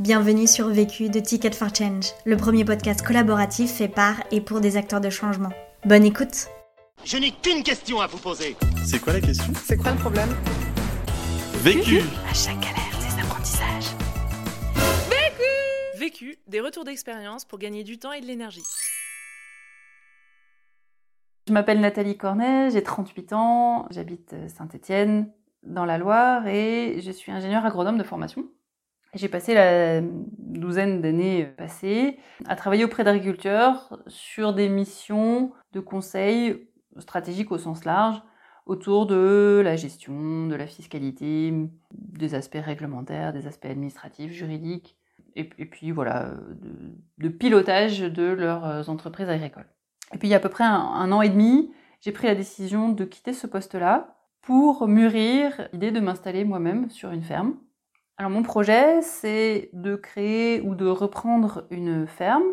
Bienvenue sur Vécu de Ticket for Change, le premier podcast collaboratif fait par et pour des acteurs de changement. Bonne écoute Je n'ai qu'une question à vous poser. C'est quoi la question? C'est quoi le problème? Vécu À chaque galère, des apprentissages. Vécu, des retours d'expérience pour gagner du temps et de l'énergie. Je m'appelle Nathalie Cornet, j'ai 38 ans, j'habite Saint-Étienne dans la Loire et je suis ingénieure agronome de formation. J'ai passé la douzaine d'années passées à travailler auprès d'agriculteurs sur des missions de conseil stratégique au sens large autour de la gestion, de la fiscalité, des aspects réglementaires, des aspects administratifs, juridiques, et, puis voilà, de, pilotage de leurs entreprises agricoles. Et puis il y a à peu près un an et demi, j'ai pris la décision de quitter ce poste-là pour mûrir l'idée de m'installer moi-même sur une ferme. Alors mon projet, c'est de créer ou de reprendre une ferme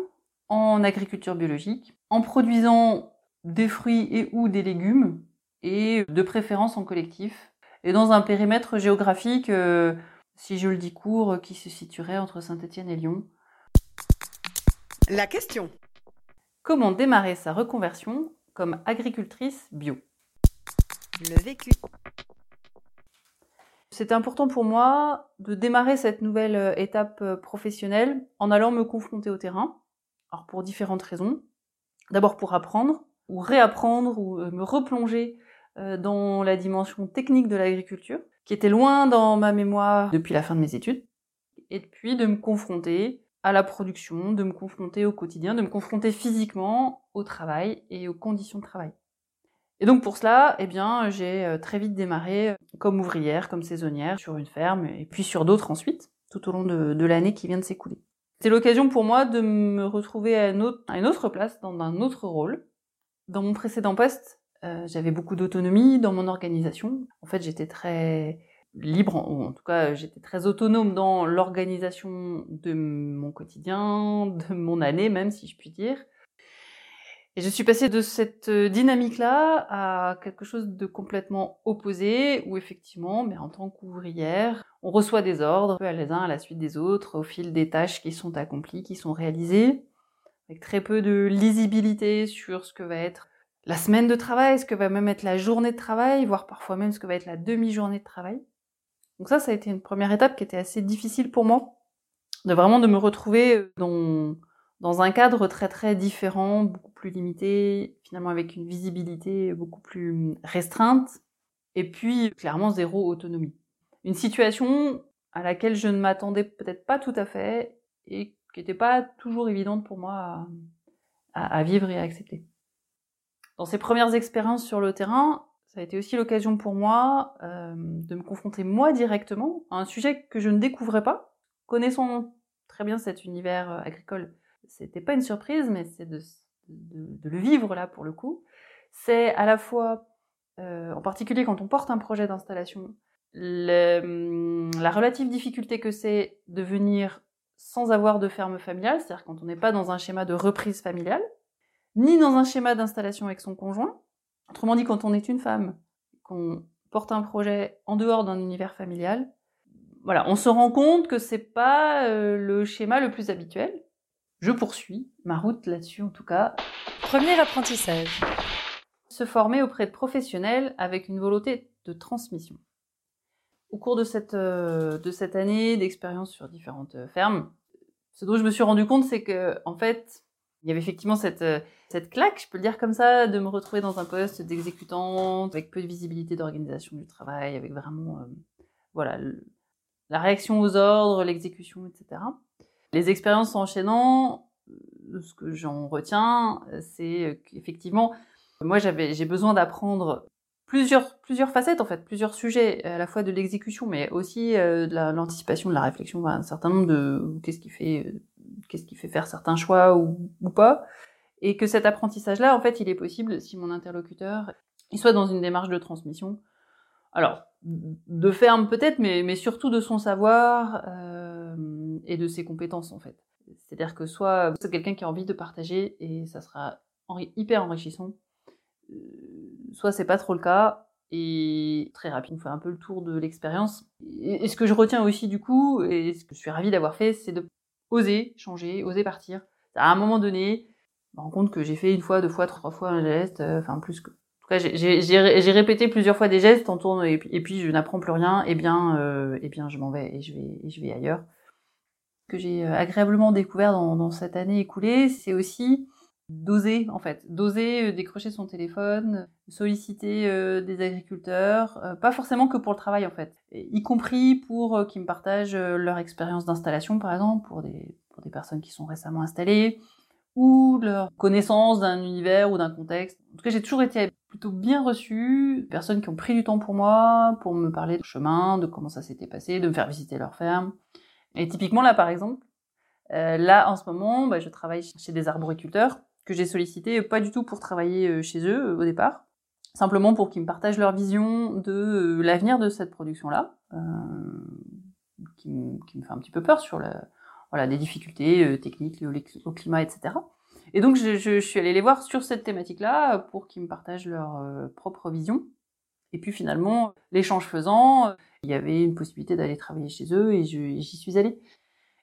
en agriculture biologique, en produisant des fruits et ou des légumes, et de préférence en collectif, et dans un périmètre géographique, euh, si je le dis court, qui se situerait entre Saint-Étienne et Lyon. La question. Comment démarrer sa reconversion comme agricultrice bio? Le vécu. C'était important pour moi de démarrer cette nouvelle euh, étape euh, professionnelle en allant me confronter au terrain. Alors pour différentes raisons. D'abord pour apprendre ou réapprendre ou euh, me replonger dans la dimension technique de l'agriculture, qui était loin dans ma mémoire depuis la fin de mes études. Et puis de me confronter à la production, de me confronter au quotidien, de me confronter physiquement au travail et aux conditions de travail. Et donc pour cela, eh bien, j'ai très vite démarré comme ouvrière, comme saisonnière sur une ferme, et puis sur d'autres ensuite, tout au long de, l'année qui vient de s'écouler. C'était l'occasion pour moi de me retrouver à une, autre, à une autre place, dans un autre rôle. Dans mon précédent poste, euh, j'avais beaucoup d'autonomie dans mon organisation. En fait, j'étais très libre, ou en tout cas, j'étais très autonome dans l'organisation de mon quotidien, de mon année même, si je puis dire. Et je suis passée de cette dynamique-là à quelque chose de complètement opposé, où effectivement, mais en tant qu'ouvrière, on reçoit des ordres, les uns à la suite des autres, au fil des tâches qui sont accomplies, qui sont réalisées, avec très peu de lisibilité sur ce que va être la semaine de travail, ce que va même être la journée de travail, voire parfois même ce que va être la demi-journée de travail. Donc ça, ça a été une première étape qui était assez difficile pour moi, de vraiment de me retrouver dans dans un cadre très très différent, beaucoup plus limité, finalement avec une visibilité beaucoup plus restreinte, et puis clairement zéro autonomie. Une situation à laquelle je ne m'attendais peut-être pas tout à fait et qui n'était pas toujours évidente pour moi à, vivre et à accepter. Dans ces premières expériences sur le terrain, ça a été aussi l'occasion pour moi euh, de me confronter moi directement à un sujet que je ne découvrais pas, connaissant très bien cet univers euh, agricole c'était pas une surprise, mais c'est de, le vivre là pour le coup. C'est à la fois, euh, en particulier quand on porte un projet d'installation, la relative difficulté que c'est de venir sans avoir de ferme familiale, c'est-à-dire quand on n'est pas dans un schéma de reprise familiale, ni dans un schéma d'installation avec son conjoint. Autrement dit, quand on est une femme, qu'on porte un projet en dehors d'un univers familial, voilà, on se rend compte que c'est pas euh, le schéma le plus habituel je poursuis ma route là-dessus en tout cas. Premier apprentissage. Se former auprès de professionnels avec une volonté de transmission. Au cours de cette, euh, de cette année d'expérience sur différentes euh, fermes, ce dont je me suis rendu compte, c'est que en fait, il y avait effectivement cette, euh, cette claque, je peux le dire comme ça, de me retrouver dans un poste d'exécutante, avec peu de visibilité d'organisation du travail, avec vraiment, euh, voilà, le, la réaction aux ordres, l'exécution, etc. Les expériences enchaînant, ce que j'en retiens, c'est qu'effectivement, moi j'avais, j'ai besoin d'apprendre plusieurs, plusieurs facettes en fait, plusieurs sujets, à la fois de l'exécution, mais aussi euh, de l'anticipation, de la réflexion, un certain nombre de qu'est-ce qui fait, qu'est-ce qui fait faire certains choix ou, ou pas, et que cet apprentissage-là, en fait, il est possible si mon interlocuteur, il soit dans une démarche de transmission. Alors, de ferme peut-être, mais, mais surtout de son savoir. Euh, et de ses compétences en fait. C'est-à-dire que soit c'est quelqu'un qui a envie de partager et ça sera hyper enrichissant, euh, soit c'est pas trop le cas et très rapide. On fait un peu le tour de l'expérience. Et, ce que je retiens aussi du coup, et ce que je suis ravie d'avoir fait, c'est de oser changer, oser partir. À un moment donné, je me rends compte que j'ai fait une fois, deux fois, trois fois un geste, euh, enfin plus que. En tout cas, j'ai répété plusieurs fois des gestes en tourne et puis, je n'apprends plus rien. Et bien, euh, et bien, je m'en vais et je vais, et je vais ailleurs. Que j'ai euh, agréablement découvert dans, cette année écoulée, c'est aussi d'oser en fait, d'oser euh, décrocher son téléphone, solliciter euh, des agriculteurs, pas forcément que pour le travail en fait, y compris pour qu'ils me partagent leur expérience d'installation par exemple, pour des, pour des personnes qui sont récemment installées, ou leur connaissance d'un univers ou d'un contexte. En tout cas, j'ai toujours été plutôt bien reçue, personnes qui ont pris du temps pour moi, pour me parler de chemin, de comment ça s'était passé, de me faire visiter leur ferme. Et typiquement là par exemple, là en ce moment, bah, je travaille chez des arboriculteurs que j'ai sollicité pas du tout pour travailler euh, chez eux euh, au départ, simplement pour qu'ils me partagent leur vision de euh, l'avenir de cette production-là, euh, qui, me fait un petit peu peur sur la, voilà, des difficultés techniques liées au, climat, etc. Et donc je, je, je, suis allée les voir sur cette thématique-là pour qu'ils me partagent leur propre vision. Et puis finalement, l'échange faisant, il y avait une possibilité d'aller travailler chez eux et j'y suis allée.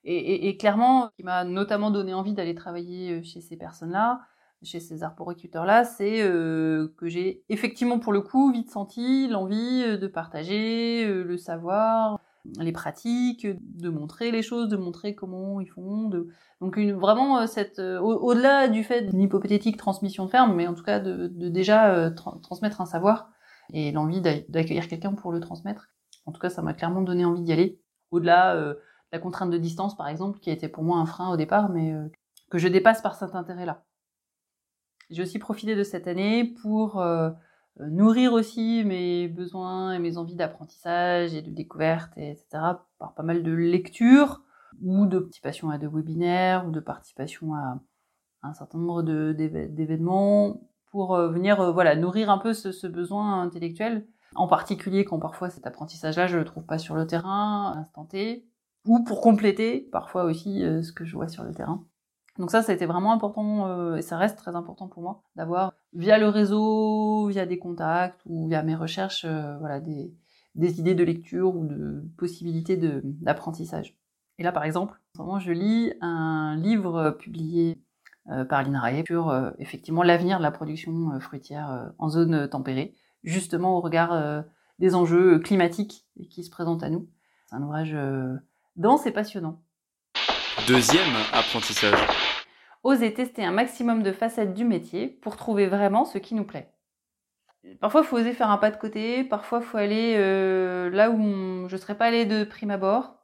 Et, clairement, ce qui m'a notamment donné envie d'aller travailler euh, chez ces personnes-là, chez ces arboriculteurs-là, c'est euh, que j'ai effectivement pour le coup vite senti l'envie euh, de partager le savoir, les pratiques, de montrer les choses, de montrer comment ils font. De... Donc vraiment cette au-delà du fait d'une hypothétique transmission de ferme, mais en tout cas de, déjà tra transmettre un savoir et l'envie d'accueillir quelqu'un pour le transmettre. En tout cas, ça m'a clairement donné envie d'y aller. Au-delà la contrainte de distance, par exemple, qui a été pour moi un frein au départ, mais euh, que je dépasse par cet intérêt-là. J'ai aussi profité de cette année pour euh, nourrir aussi mes besoins et mes envies d'apprentissage et de découverte, etc., par pas mal de lectures ou de participation à des webinaires ou de participation à un certain nombre d'événements pour euh, venir voilà nourrir un peu ce, besoin intellectuel, en particulier quand parfois cet apprentissage-là je le trouve pas sur le terrain, instant T, ou pour compléter parfois aussi euh, ce que je vois sur le terrain. Donc ça, ça a été vraiment important euh, et ça reste très important pour moi d'avoir via le réseau, via des contacts ou via mes recherches, euh, voilà, des, des, idées de lecture ou de possibilités d'apprentissage. Et là, par exemple, en ce moment, je lis un livre publié par l'INRAE sur effectivement l'avenir de la production fruitière en zone tempérée, justement au regard des enjeux climatiques qui se présentent à nous. C'est un ouvrage dense et passionnant. Deuxième apprentissage. Oser tester un maximum de facettes du métier pour trouver vraiment ce qui nous plaît. Parfois, il faut oser faire un pas de côté. Parfois, il faut aller euh, là où je ne serais pas allée de prime abord.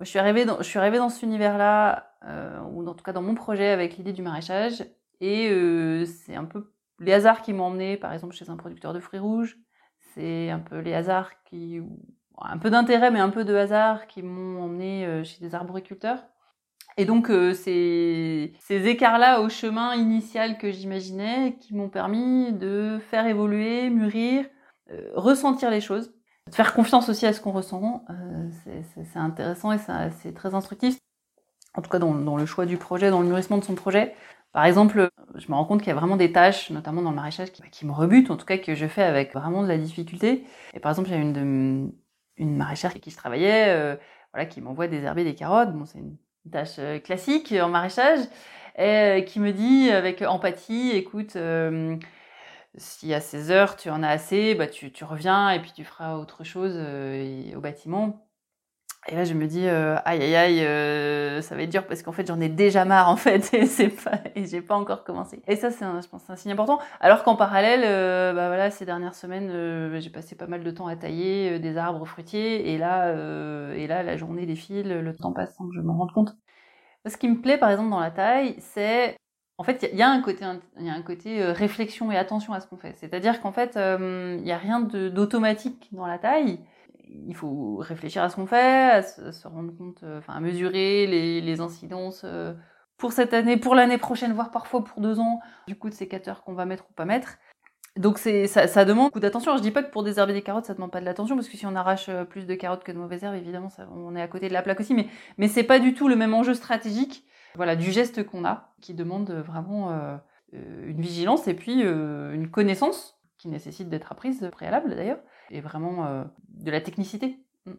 Je suis arrivée dans, je suis arrivée dans cet univers-là, euh, ou en tout cas dans mon projet avec l'idée du maraîchage. Et euh, c'est un peu les hasards qui m'ont emmené, par exemple, chez un producteur de fruits rouges. C'est un peu les hasards qui, un peu d'intérêt, mais un peu de hasard qui m'ont emmené euh, chez des arboriculteurs. Et donc euh, ces, ces écarts-là au chemin initial que j'imaginais, qui m'ont permis de faire évoluer, mûrir, euh, ressentir les choses, de faire confiance aussi à ce qu'on ressent, c'est intéressant et c'est très instructif. En tout cas dans, le choix du projet, dans le mûrissement de son projet. Par exemple, je me rends compte qu'il y a vraiment des tâches, notamment dans le maraîchage, qui, me rebutent, en tout cas que je fais avec vraiment de la difficulté. Et par exemple, il y a une de une maraîchère qui je travaillais, euh, voilà, qui m'envoie désherber des carottes. Bon, c'est une tâche euh, classique en maraîchage, et euh, qui me dit avec empathie, écoute, euh, si à 16 heures tu en as assez, bah tu, tu reviens et puis tu feras autre chose au bâtiment. Et là, je me dis, euh, aïe, aïe, aïe, euh, ça va être dur parce qu'en fait, j'en ai déjà marre, en fait, et c'est pas, et j'ai pas encore commencé. Et ça, c'est un, je pense, un signe important. Alors qu'en parallèle, euh, bah voilà, ces dernières semaines, euh, j'ai passé pas mal de temps à tailler euh, des arbres fruitiers, et là, euh, et là, la journée défile, le temps passe sans que je m'en rende compte. Ce qui me plaît, par exemple, dans la taille, c'est, en fait, il y, a un côté, il y a un côté réflexion et attention à ce qu'on fait. C'est-à-dire qu'en fait, il y a rien d'automatique dans la taille il faut réfléchir à ce qu'on fait, à se, rendre compte, euh, enfin à mesurer les, incidences euh, pour cette année, pour l'année prochaine, voire parfois pour deux ans, du coup de sécateur qu'on va mettre ou pas mettre. Donc c'est ça, demande beaucoup d'attention. Je dis pas que pour désherber des carottes, ça demande pas de l'attention, parce que si on arrache euh, plus de carottes que de mauvaises herbes, évidemment, on est à côté de la plaque aussi. Mais mais c'est pas du tout le même enjeu stratégique, voilà, du geste qu'on a, qui demande vraiment une vigilance et puis une connaissance qui nécessitent d'être apprises préalable d'ailleurs, et vraiment euh, de la technicité. Mm.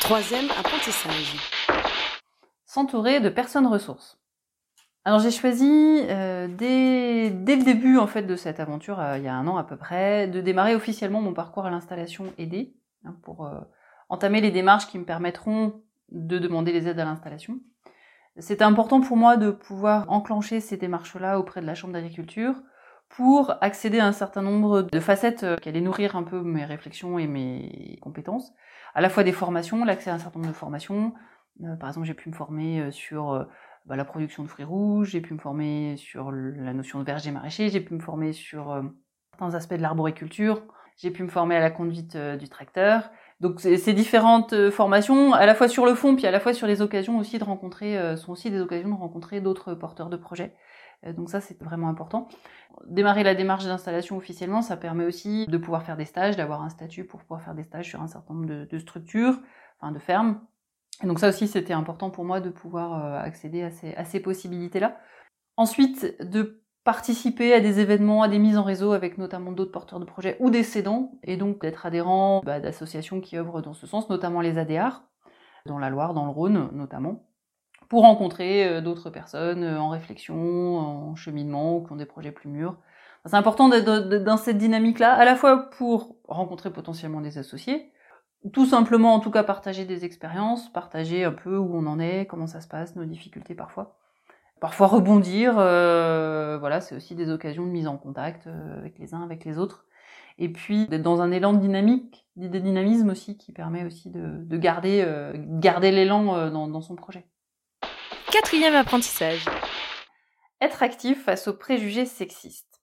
Troisième apprentissage. S'entourer de personnes ressources. Alors j'ai choisi euh, dès, dès le début en fait de cette aventure, euh, il y a un an à peu près, de démarrer officiellement mon parcours à l'installation aidée hein, pour entamer les démarches qui me permettront de demander les aides à l'installation. C'était important pour moi de pouvoir enclencher ces démarches-là auprès de la Chambre d'agriculture pour accéder à un certain nombre de facettes euh, qui allaient nourrir un peu mes réflexions et mes compétences. À la fois des formations, l'accès à un certain nombre de formations. Euh, par exemple, j'ai pu me former euh, sur bah, la production de fruits rouges, j'ai pu me former sur la notion de verger maraîcher, j'ai pu me former sur certains aspects de l'arboriculture, j'ai pu me former à la conduite du tracteur. Donc ces différentes formations, à la fois sur le fond, puis à la fois sur les occasions aussi de rencontrer, sont aussi des occasions de rencontrer d'autres porteurs de projets. Euh, Donc ça, c'est vraiment important. Démarrer la démarche d'installation officiellement, ça permet aussi de pouvoir faire des stages, d'avoir un statut pour pouvoir faire des stages sur un certain nombre de, structures, enfin de fermes. Donc ça aussi, c'était important pour moi de pouvoir euh, accéder à ces, à ces possibilités-là. Ensuite, de participer à des événements, à des mises en réseau avec notamment d'autres porteurs de projets ou des cédants, et donc d'être adhérent bah, d'associations qui œuvrent dans ce sens, notamment les ADR, dans la Loire, dans le Rhône notamment, pour rencontrer euh, d'autres personnes euh, en réflexion, en cheminement, ou qui ont des projets plus mûrs. C'est important d'être dans cette dynamique-là, à la fois pour rencontrer potentiellement des associés, tout simplement en tout cas partager des expériences, partager un peu où on en est, comment ça se passe, nos difficultés parfois. Parfois rebondir, euh, voilà, c'est aussi des occasions de mise en contact euh, avec les uns, avec les autres. Et puis d'être dans un élan de dynamique, de dynamisme aussi, qui permet aussi de, de garder, euh, garder l'élan dans, dans son projet. Quatrième apprentissage. Être actif face aux préjugés sexistes.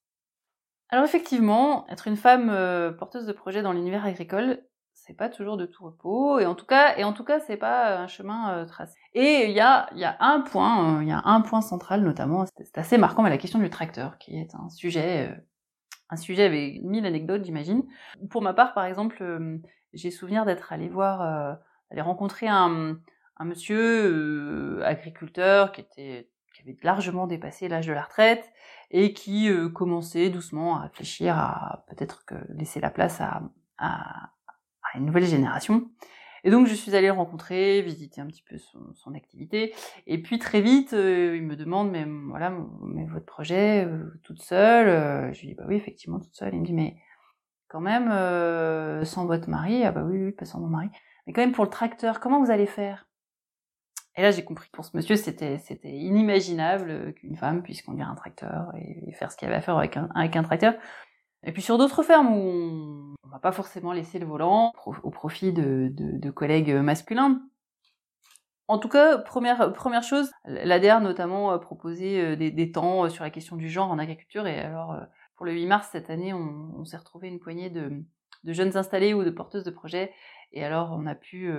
Alors effectivement, être une femme euh, porteuse de projet dans l'univers agricole, c'est pas toujours de tout repos, et en tout cas, et en c'est pas un chemin euh, tracé. Et il y a, un point, euh, central notamment, c'est assez marquant, mais la question du tracteur, qui est un sujet, euh, un sujet avec mille anecdotes, j'imagine. Pour ma part, par exemple, euh, j'ai souvenir d'être allée voir, euh, aller rencontrer un, un monsieur euh, agriculteur qui était qui avait largement dépassé l'âge de la retraite et qui euh, commençait doucement à réfléchir à peut-être que laisser la place à, à, à une nouvelle génération. Et donc je suis allée le rencontrer, visiter un petit peu son, son activité, et puis très vite euh, il me demande mais voilà mais votre projet toute seule, je lui dis bah oui effectivement toute seule. Il me dit mais quand même sans votre mari, ah bah oui oui pas sans mon mari, mais quand même pour le tracteur comment vous allez faire? Et là, j'ai compris pour ce monsieur, c'était c'était inimaginable euh, qu'une femme puisse conduire un tracteur et, faire ce qu'il y avait à faire avec un, avec un tracteur. Et puis sur d'autres fermes où on, on va pas forcément laisser le volant au profit de, de, collègues masculins. En tout cas, première première chose, l'ADR notamment proposait euh, des, des temps euh, sur la question du genre en agriculture. Et alors, pour le 8 mars cette année, on, s'est retrouvé une poignée de, de jeunes installés ou de porteuses de projets. Et alors, on a pu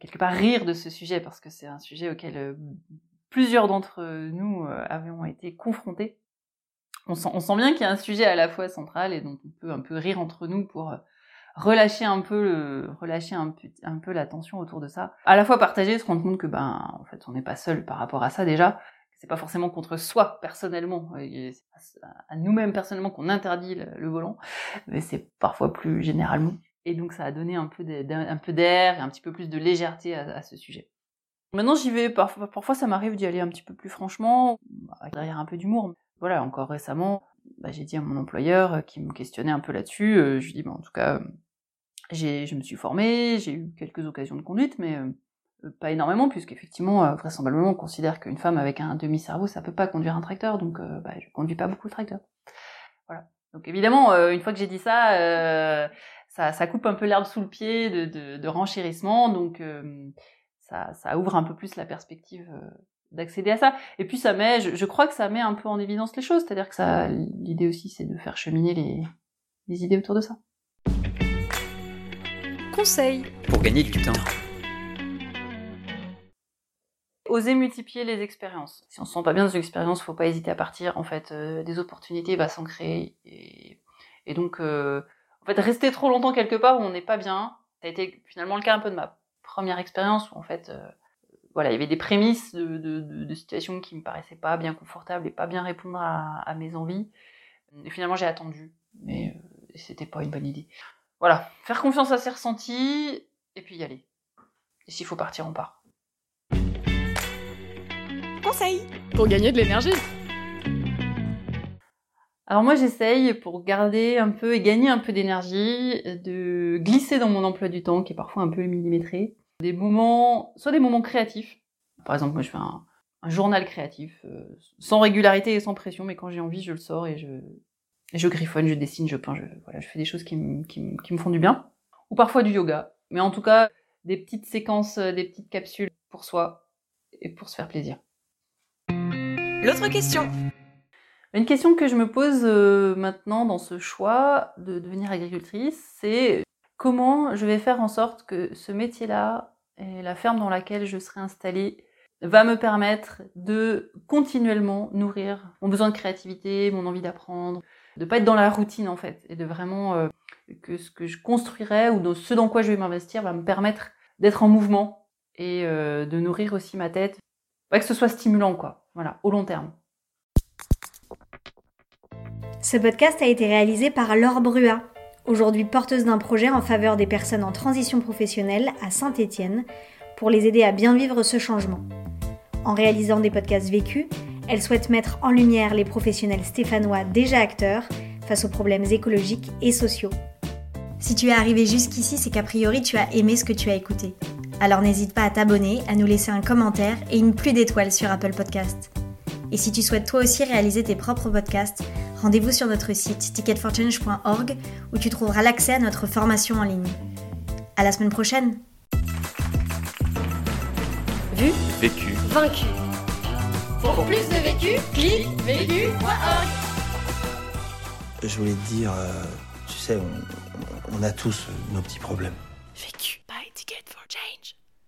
quelque part rire de ce sujet parce que c'est un sujet auquel euh, plusieurs d'entre nous euh, avions été confrontés. On sent, on sent bien qu'il y a un sujet à la fois central et dont on peut un peu rire entre nous pour euh, relâcher un peu le, relâcher un un peu la tension autour de ça. À la fois partager, se rendre compte que ben en fait on n'est pas seul par rapport à ça déjà. C'est pas forcément contre soi personnellement, à nous-mêmes personnellement qu'on interdit le volant, mais c'est parfois plus généralement. Et donc ça a donné un peu d'air, et un petit peu plus de légèreté à, ce sujet. Maintenant j'y vais, parfois, ça m'arrive d'y aller un petit peu plus franchement, avec derrière un peu d'humour. Voilà, encore récemment, bah, j'ai dit à mon employeur euh, qui me questionnait un peu là-dessus, euh, je lui dis bah, en tout cas, euh, je me suis formée, j'ai eu quelques occasions de conduite, mais pas énormément, puisqu'effectivement, vraisemblablement, on considère qu'une femme avec un demi-cerveau, ça peut pas conduire un tracteur, donc bah, je conduis pas beaucoup le tracteur. Voilà. Donc évidemment, une fois que j'ai dit ça, ça, ça coupe un peu l'herbe sous le pied de, de, de renchérissement, donc euh, ça, ça ouvre un peu plus la perspective euh, d'accéder à ça. Et puis ça met, je, je, crois que ça met un peu en évidence les choses, c'est-à-dire que ça, l'idée aussi, c'est de faire cheminer les, les idées autour de ça. Conseil pour gagner du temps. Oser multiplier les expériences. Si on se sent pas bien dans une expérience, faut pas hésiter à partir. En fait, euh, des opportunités va s'en créer. Et, et donc, euh, en fait, rester trop longtemps quelque part où on n'est pas bien, ça a été finalement le cas un peu de ma première expérience où en fait, euh, voilà, il y avait des prémices de, de, de, de, situations qui me paraissaient pas bien confortables et pas bien répondre à, à mes envies. Et finalement, j'ai attendu. Mais c'était pas une bonne idée. Voilà, faire confiance à ses ressentis et puis y aller. Et s'il faut partir, on part. Conseil pour gagner de l'énergie. Alors moi j'essaye pour garder un peu et gagner un peu d'énergie de glisser dans mon emploi du temps qui est parfois un peu millimétré des moments, soit des moments créatifs. Par exemple moi je fais un, journal créatif euh, sans régularité et sans pression mais quand j'ai envie je le sors et je, griffonne, je dessine, je peins, je, voilà, je fais des choses qui, me, qui me font du bien. Ou parfois du yoga. Mais en tout cas des petites séquences, des petites capsules pour soi et pour se faire plaisir. L'autre question. Une question que je me pose euh, maintenant dans ce choix de devenir agricultrice, c'est comment je vais faire en sorte que ce métier-là et la ferme dans laquelle je serai installée va me permettre de continuellement nourrir mon besoin de créativité, mon envie d'apprendre, de pas être dans la routine en fait, et de vraiment euh, que ce que je construirai ou ce dans quoi je vais m'investir va me permettre d'être en mouvement et euh, de nourrir aussi ma tête pas que ce soit stimulant, quoi. Voilà, au long terme. Ce podcast a été réalisé par Laure Brua, aujourd'hui porteuse d'un projet en faveur des personnes en transition professionnelle à Saint-Étienne, pour les aider à bien vivre ce changement. En réalisant des podcasts vécus, elle souhaite mettre en lumière les professionnels stéphanois déjà acteurs face aux problèmes écologiques et sociaux. Si tu es arrivé jusqu'ici, c'est qu'a priori tu as aimé ce que tu as écouté. Alors n'hésite pas à t'abonner, à nous laisser un commentaire et une pluie d'étoiles sur Apple Podcast. Et si tu souhaites toi aussi réaliser tes propres podcasts, rendez-vous sur notre site ticketforchange.org où tu trouveras l'accès à notre formation en ligne. À la semaine prochaine. Vu, Vécu. vaincu. Pour plus de vécu, clique vécu.org. Je voulais te dire, euh, tu sais, on, on a tous nos petits problèmes.